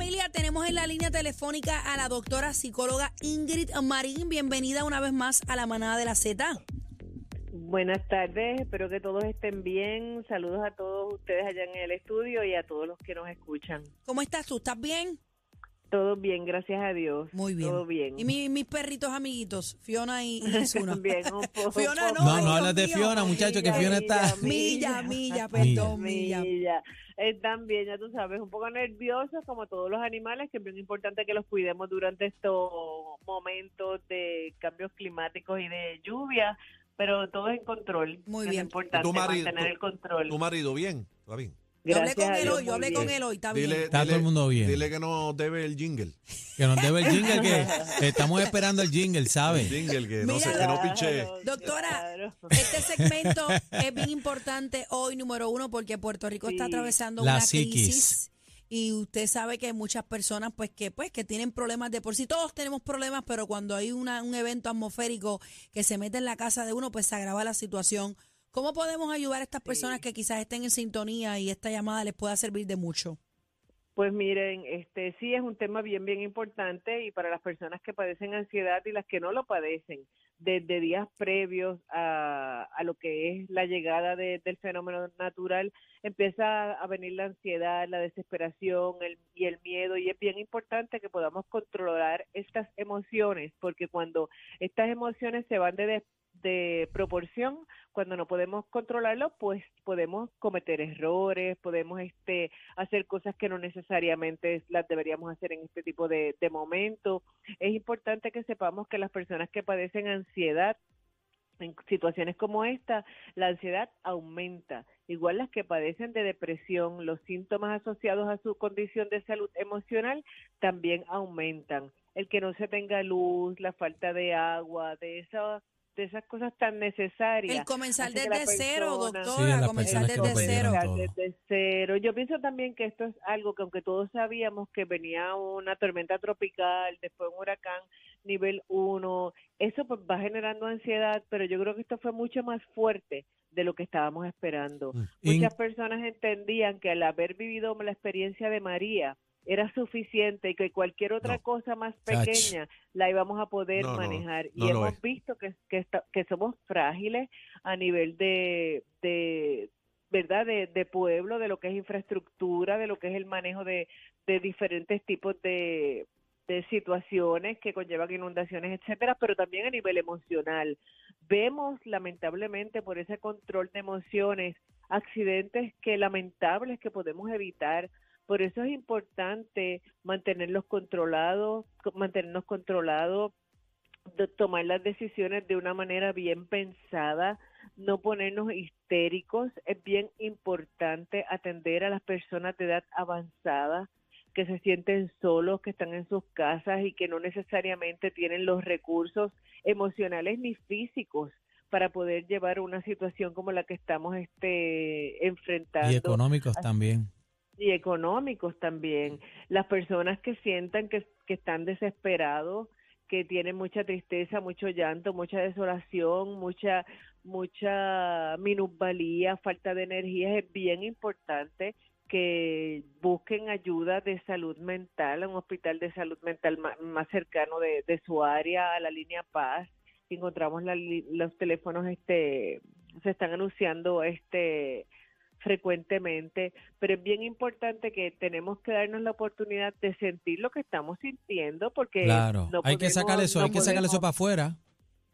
familia, tenemos en la línea telefónica a la doctora psicóloga Ingrid Marín. Bienvenida una vez más a la manada de la Z. Buenas tardes, espero que todos estén bien. Saludos a todos ustedes allá en el estudio y a todos los que nos escuchan. ¿Cómo estás tú? ¿Estás bien? Todo bien, gracias a Dios. Muy bien. Todo bien. Y mi- mis perritos amiguitos, Fiona y, y. También, un poco, Fiona no. No, hablas de. Fiona, muchacho, que Fiona está. Milla, milla, perdón, milla. Milla. Están bien, ya tú sabes, un poco nerviosos como todos los animales, que es bien importante que los cuidemos durante estos momentos de cambios climáticos y de lluvia, pero todo es en control. Muy Es bien. importante ¿Tu marido- mantener tu- el control. Tu marido, bien, está bien. Yo hablé con él hoy, yo hablé bien. con él hoy, está Dile, bien. Está todo el mundo bien. Dile que nos debe el jingle. Que nos debe el jingle, que estamos esperando el jingle, El ¿sabes? jingle, que no, Mira, sé, que no Claro, piche. Doctora, claro. Este segmento es bien importante hoy, número uno, porque Puerto Rico está Sí. atravesando La una psiquis. crisis. Y usted sabe que hay muchas personas pues que pues que tienen problemas de por sí. Todos tenemos problemas, pero cuando hay una, un evento atmosférico que se mete en la casa de uno, pues se agrava la situación. ¿Cómo podemos ayudar a estas personas que quizás estén en sintonía y esta llamada les pueda servir de mucho? Pues miren, este sí es un tema bien, bien importante y para las personas que padecen ansiedad y las que no lo padecen, desde días previos a, a lo que es la llegada de- del fenómeno natural, empieza a venir la ansiedad, la desesperación el, y el miedo y es bien importante que podamos controlar estas emociones porque cuando estas emociones se van de, de proporción, cuando no podemos controlarlo, pues podemos cometer errores, podemos este hacer cosas que no necesariamente las deberíamos hacer en este tipo de, de momentos. Es importante que sepamos que las personas que padecen ansiedad en situaciones como esta, la ansiedad aumenta. Igual las que padecen de depresión, los síntomas asociados a su condición de salud emocional también aumentan. El que no se tenga luz, la falta de agua, de esas de esas cosas tan necesarias. El comenzar desde cero, Sí, doctora, comenzar desde cero. desde cero. Yo pienso también que esto es algo que aunque todos sabíamos que venía una tormenta tropical, después un huracán nivel 1, eso pues va generando ansiedad, pero yo creo que esto fue mucho más fuerte de lo que estábamos esperando. Mm. In- Muchas personas entendían que al haber vivido la experiencia de María era suficiente y que cualquier otra No. cosa más pequeña la íbamos a poder No, manejar. no y hemos visto que, que somos frágiles a nivel de, de verdad de, de pueblo, de lo que es infraestructura, de lo que es el manejo de, de diferentes tipos de, de situaciones que conllevan inundaciones, etcétera, pero también a nivel emocional. Vemos lamentablemente por ese control de emociones accidentes que lamentables que podemos evitar. Por eso es importante mantenerlos controlados, co- mantenernos controlados, tomar las decisiones de una manera bien pensada, no ponernos histéricos. Es bien importante atender a las personas de edad avanzada que se sienten solos, que están en sus casas y que no necesariamente tienen los recursos emocionales ni físicos para poder llevar una situación como la que estamos este enfrentando Y económicos Así- también. Y económicos también. Las personas que sientan que, que están desesperados, que tienen mucha tristeza, mucho llanto, mucha desolación, mucha mucha minusvalía, falta de energía, es bien importante que busquen ayuda de salud mental, un hospital de salud mental más, cercano de, de su área, a la línea Paz. Encontramos la los teléfonos, este, se están anunciando este frecuentemente, pero es bien importante que tenemos que darnos la oportunidad de sentir lo que estamos sintiendo porque Claro. no hay que sacar eso, no hay que sacar eso para afuera.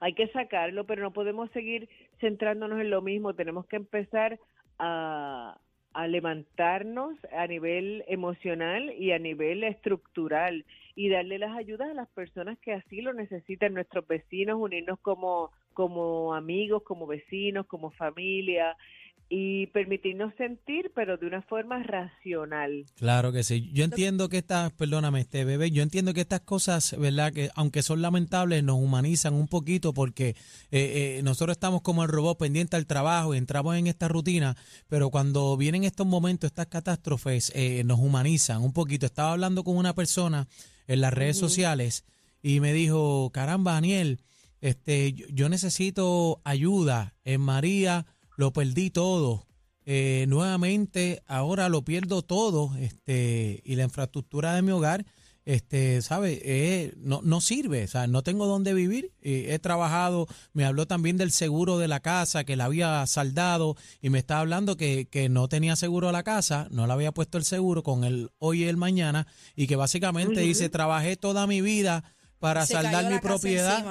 hay que sacarlo, pero no podemos seguir centrándonos en lo mismo. Tenemos que empezar a, a levantarnos a nivel emocional y a nivel estructural y darle las ayudas a las personas que así lo necesitan, nuestros vecinos, unirnos como, como amigos, como vecinos, como familia y permitirnos sentir, pero de una forma racional. Claro que sí. Yo entiendo que estas, perdóname, este bebé, yo entiendo que estas cosas, ¿verdad? Que aunque son lamentables, nos humanizan un poquito porque eh, eh, nosotros estamos como el robot pendiente al trabajo y entramos en esta rutina, pero cuando vienen estos momentos, estas catástrofes, eh, nos humanizan un poquito. Estaba hablando con una persona en las redes sociales y me dijo, caramba, Daniel, este, yo, yo necesito ayuda. En María lo perdí todo. eh, nuevamente ahora lo pierdo todo este, y la infraestructura de mi hogar este, ¿sabe? Eh, no, no sirve, o sea, no tengo dónde vivir. he trabajado, me habló también del seguro de la casa, que la había saldado, y me está hablando que, que no tenía seguro a la casa, no le había puesto el seguro con el hoy y el mañana, y que básicamente dice, trabajé toda mi vida para saldar mi propiedad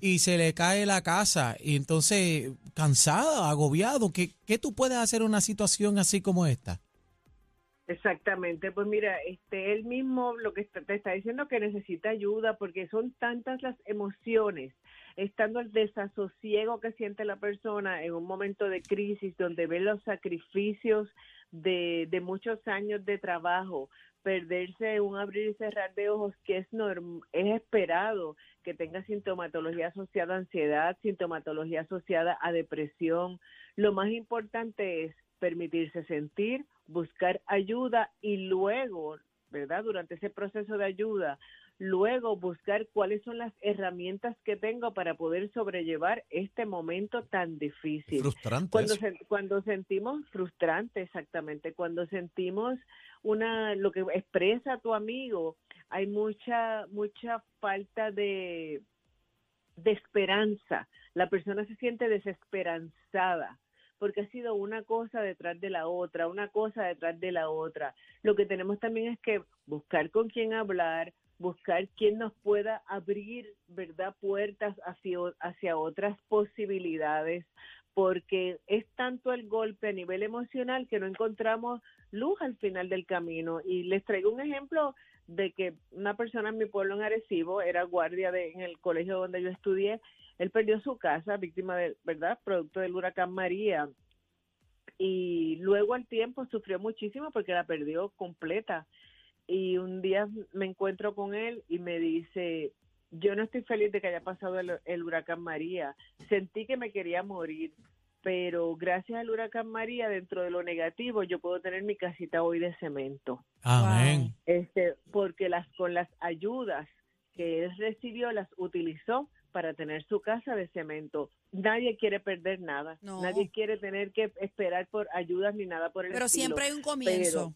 y se le cae la casa. Y entonces cansado, agobiado, ¿qué, ¿qué tú puedes hacer en una situación así como esta? Exactamente, pues mira, este él mismo lo que te está diciendo que necesita ayuda porque son tantas las emociones, estando el desasosiego que siente la persona en un momento de crisis donde ve los sacrificios de, de muchos años de trabajo, perderse un abrir y cerrar de ojos que es es esperado que tenga sintomatología asociada a ansiedad, sintomatología asociada a depresión. Lo más importante es permitirse sentir, buscar ayuda y luego, ¿verdad? Durante ese proceso de ayuda, luego buscar cuáles son las herramientas que tengo para poder sobrellevar este momento tan difícil. Frustrante. Cuando, cuando sentimos frustrante, exactamente, cuando sentimos una lo que expresa tu amigo, hay mucha mucha falta de de esperanza. La persona se siente desesperanzada porque ha sido una cosa detrás de la otra, una cosa detrás de la otra. Lo que tenemos también es que buscar con quién hablar, buscar quién nos pueda abrir, ¿verdad?, puertas hacia, hacia otras posibilidades, porque es tanto el golpe a nivel emocional que no encontramos luz al final del camino. Y les traigo un ejemplo de que una persona en mi pueblo en Arecibo era guardia de, en el colegio donde yo estudié él perdió su casa, víctima de, ¿verdad?, producto del huracán María. Y luego al tiempo sufrió muchísimo porque la perdió completa. Y un día me encuentro con él y me dice, yo no estoy feliz de que haya pasado el, huracán María. Sentí que me quería morir, pero gracias al huracán María, dentro de lo negativo, yo puedo tener mi casita hoy de cemento. Amén. Este, porque las con las ayudas que él recibió las utilizó para tener su casa de cemento. Nadie quiere perder nada. Nadie quiere tener que esperar por ayudas ni nada por el Pero siempre hay un comienzo.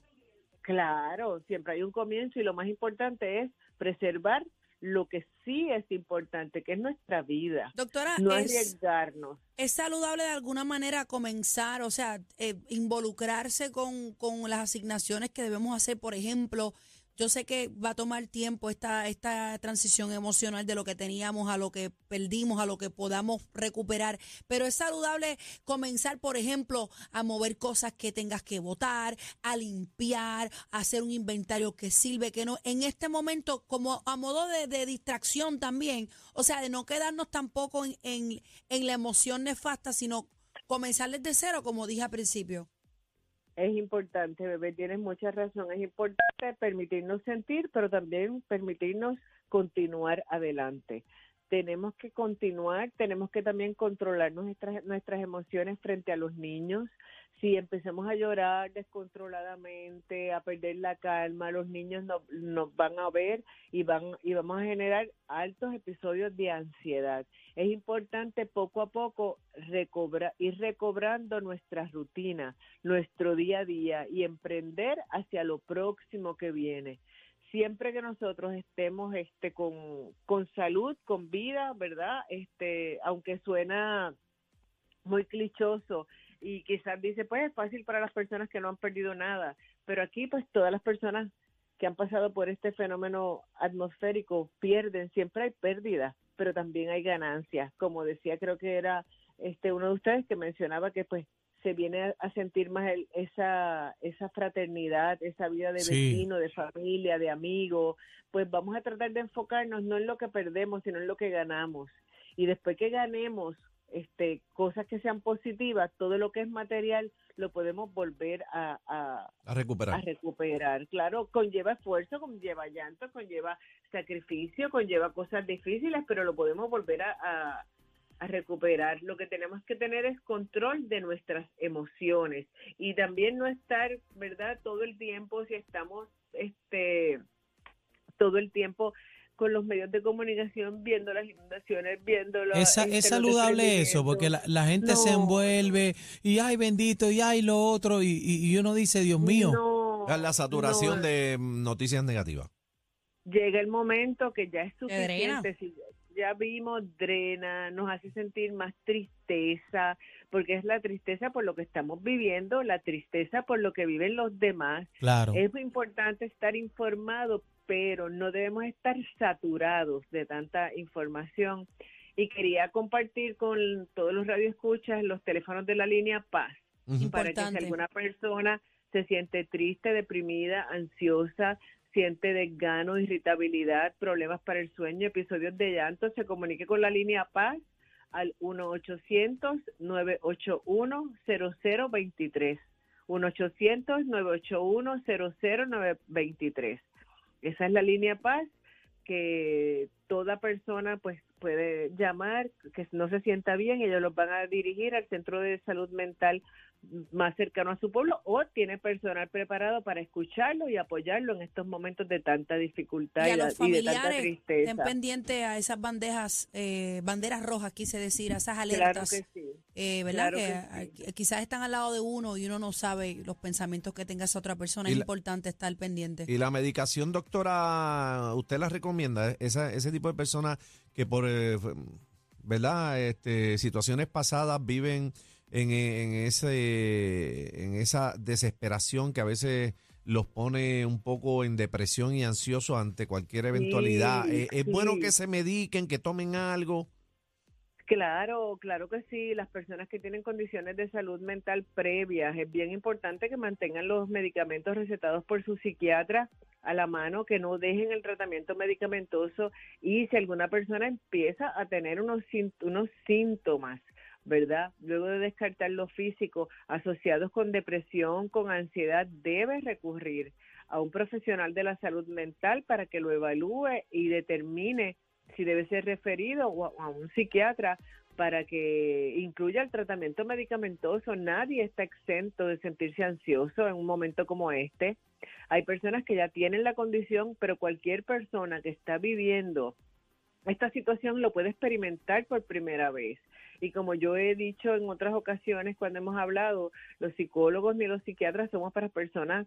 claro, siempre hay un comienzo y lo más importante es preservar lo que sí es importante, que es nuestra vida. Doctora, no arriesgarnos. ¿Es saludable de alguna manera comenzar, o sea, eh, involucrarse con, con las asignaciones que debemos hacer, por ejemplo, yo sé que va a tomar tiempo esta, esta transición emocional de lo que teníamos a lo que perdimos, a lo que podamos recuperar, pero es saludable comenzar, por ejemplo, a mover cosas que tengas que votar, a limpiar, a hacer un inventario que sirve, que no. En este momento, como a modo de, distracción también, o sea, de no quedarnos tampoco en, en, en la emoción nefasta, sino comenzar desde cero, como dije al principio. Es importante, bebé, tienes mucha razón. Es importante permitirnos sentir, pero también permitirnos continuar adelante. Tenemos que continuar, tenemos que también controlar nuestras, nuestras emociones frente a los niños, si empecemos a llorar descontroladamente, a perder la calma, los niños nos, nos van a ver y van y vamos a generar altos episodios de ansiedad. Es importante poco a poco recobrar, ir recobrando nuestra rutina, nuestro día a día y emprender hacia lo próximo que viene siempre que nosotros estemos este con, con salud, con vida, ¿verdad? Este, aunque suena muy clichoso, y quizás dice, pues es fácil para las personas que no han perdido nada, pero aquí pues todas las personas que han pasado por este fenómeno atmosférico pierden, siempre hay pérdidas, pero también hay ganancias, como decía creo que era este uno de ustedes que mencionaba que pues se viene a sentir más esa esa fraternidad, esa vida de vecino, de familia, de amigo, pues vamos a tratar de enfocarnos no en lo que perdemos, sino en lo que ganamos. Y después que ganemos este, cosas que sean positivas, todo lo que es material lo podemos volver a, a, recuperar. A recuperar. Claro, conlleva esfuerzo, conlleva llanto, conlleva sacrificio, conlleva cosas difíciles, pero lo podemos volver a, a recuperar. Lo que tenemos que tener es control de nuestras emociones y también no estar, ¿verdad? Todo el tiempo, si estamos, este, todo el tiempo con los medios de comunicación, viendo las inundaciones, viendo los... Es, es saludable eso, porque la, la gente se envuelve y ay bendito y ay lo otro y, y- y uno dice, Dios mío, No, La saturación no. de noticias negativas. llega el momento que ya es suficiente. Si ya vimos, drena, nos hace sentir más tristeza, porque es la tristeza por lo que estamos viviendo, la tristeza por lo que viven los demás. claro. Es muy importante estar informado, pero no debemos estar saturados de tanta información. Y quería compartir con todos los radioescuchas los teléfonos de la línea Paz Ujú. para que si alguna persona se siente triste, deprimida, ansiosa, siente desgano, irritabilidad, problemas para el sueño, episodios de llanto, se comunique con la línea Paz al 1-800-981-0023. 1-800-981-00923. Esa es la línea Paz que toda persona pues puede llamar, que no se sienta bien, ellos los van a dirigir al centro de salud mental más cercano a su pueblo o tiene personal preparado para escucharlo y apoyarlo en estos momentos de tanta dificultad Y a y, la- los y de tanta tristeza. estén pendientes a esas bandejas, eh, banderas rojas, quise decir, a esas Claro alertas. que sí. eh, ¿Verdad? claro que, que eh, quizás están al lado de uno y uno no sabe los pensamientos que tenga esa otra persona. Y es la- importante estar pendiente. Y la medicación, doctora, ¿usted la recomienda? Esa, ese tipo de personas que por, eh, ¿verdad? Este, situaciones pasadas viven en, en, ese, en esa desesperación que a veces los pone un poco en depresión y ansiosos ante cualquier eventualidad. Sí, Eh, es bueno que se mediquen, que tomen algo. Claro, claro que sí. Las personas que tienen condiciones de salud mental previas, es bien importante que mantengan los medicamentos recetados por su psiquiatra a la mano, que no dejen el tratamiento medicamentoso y si alguna persona empieza a tener unos, unos síntomas, ¿verdad? Luego de descartar lo físico asociados con depresión, con ansiedad, debe recurrir a un profesional de la salud mental para que lo evalúe y determine si debe ser referido o a, a un psiquiatra para que incluya el tratamiento medicamentoso. Nadie está exento de sentirse ansioso en un momento como este. Hay personas que ya tienen la condición, pero cualquier persona que está viviendo esta situación lo puede experimentar por primera vez. Y como yo he dicho en otras ocasiones cuando hemos hablado, los psicólogos ni los psiquiatras somos para personas,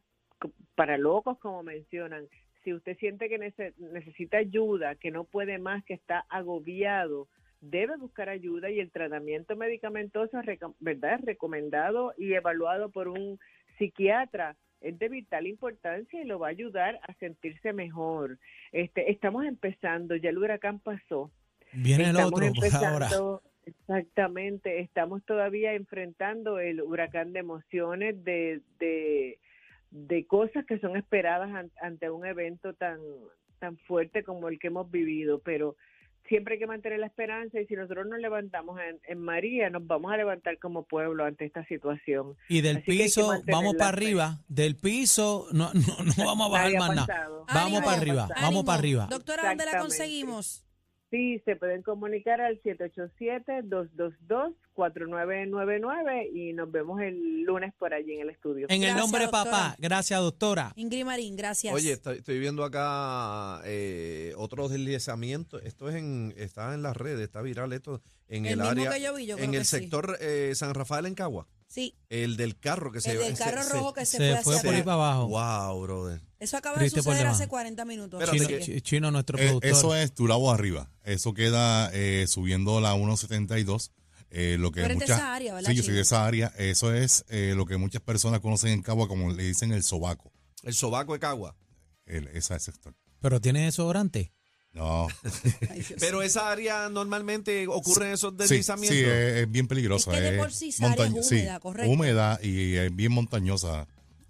para locos como mencionan. Si usted siente que nece- necesita ayuda, que no puede más, que está agobiado, debe buscar ayuda y el tratamiento medicamentoso, ¿verdad? Recomendado y evaluado por un psiquiatra es de vital importancia y lo va a ayudar a sentirse mejor. Este, estamos empezando, ya el huracán pasó. Viene el estamos otro por ahora. Exactamente, estamos todavía enfrentando el huracán de emociones, de, de, de cosas que son esperadas an- ante un evento tan, tan fuerte como el que hemos vivido, pero siempre hay que mantener la esperanza y si nosotros nos levantamos en, en María, nos vamos a levantar como pueblo ante esta situación. Y del Así que hay que piso, vamos para arriba. Del piso, no, no, no vamos a bajar más nada. Vamos Ánimo, para arriba, Ánimo. vamos para arriba. Doctora, ¿dónde la conseguimos? Sí, se pueden comunicar al 787-222-4999 y nos vemos el lunes por allí en el estudio. En el nombre de papá, gracias doctora. Ingrid Marín, gracias. Oye, estoy, estoy viendo acá eh, otro deslizamiento. Esto es en, está en las redes, está viral esto en El el, mismo área, que yo vi, yo creo en que el sí. sector eh, San Rafael en Cagua. Sí, El del carro que se el del carro se- rojo que se, Se fue fue hacia por ahí atrás. para abajo. Wow, brother. Eso acaba de Triste por suceder demás. hace 40 minutos. Espérate Chino, que- Chi- Chino, nuestro Eh, productor. eso es Turabo arriba. Eso queda eh, subiendo la 172. Eh, lo que Tú eres de muchas, esa área, ¿verdad, Sí, yo soy Chino? de esa área. Eso es eh, lo que muchas personas conocen en Cagua como le dicen el sobaco. El sobaco de Cagua. El, ese sector. Pero tiene desodorante. No. Ay, Pero esa área normalmente ocurren esos Sí, deslizamientos. sí, es, es bien peligrosa. Es que de por sí esa área es montañ- húmeda, sí, correcto. húmeda y es bien montañosa.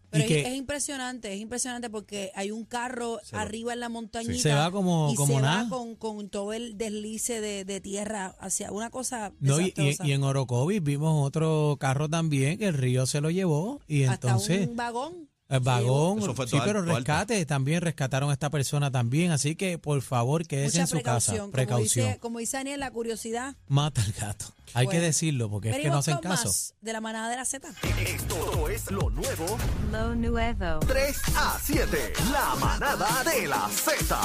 Pero Y que- es, es impresionante, es impresionante porque hay un carro Se va. arriba en la montañita. Se va como- y como se nada. va con, con todo el deslice de, de tierra hacia una cosa No, y, y- desastrosa. y en Orocovis vimos otro carro también que el río se lo llevó y Hasta entonces un vagón. El vagón, Eso fue sí, todo pero alto, alto. rescate también rescataron a esta persona también, así que por favor quédese Mucha en su casa, precaución. Como dice, como dice Daniel, la curiosidad. mata al gato. Hay que decirlo porque es que no hacen caso. más de la manada de la Z. Esto es lo nuevo Lo nuevo. 3 a 7. La manada de la Z.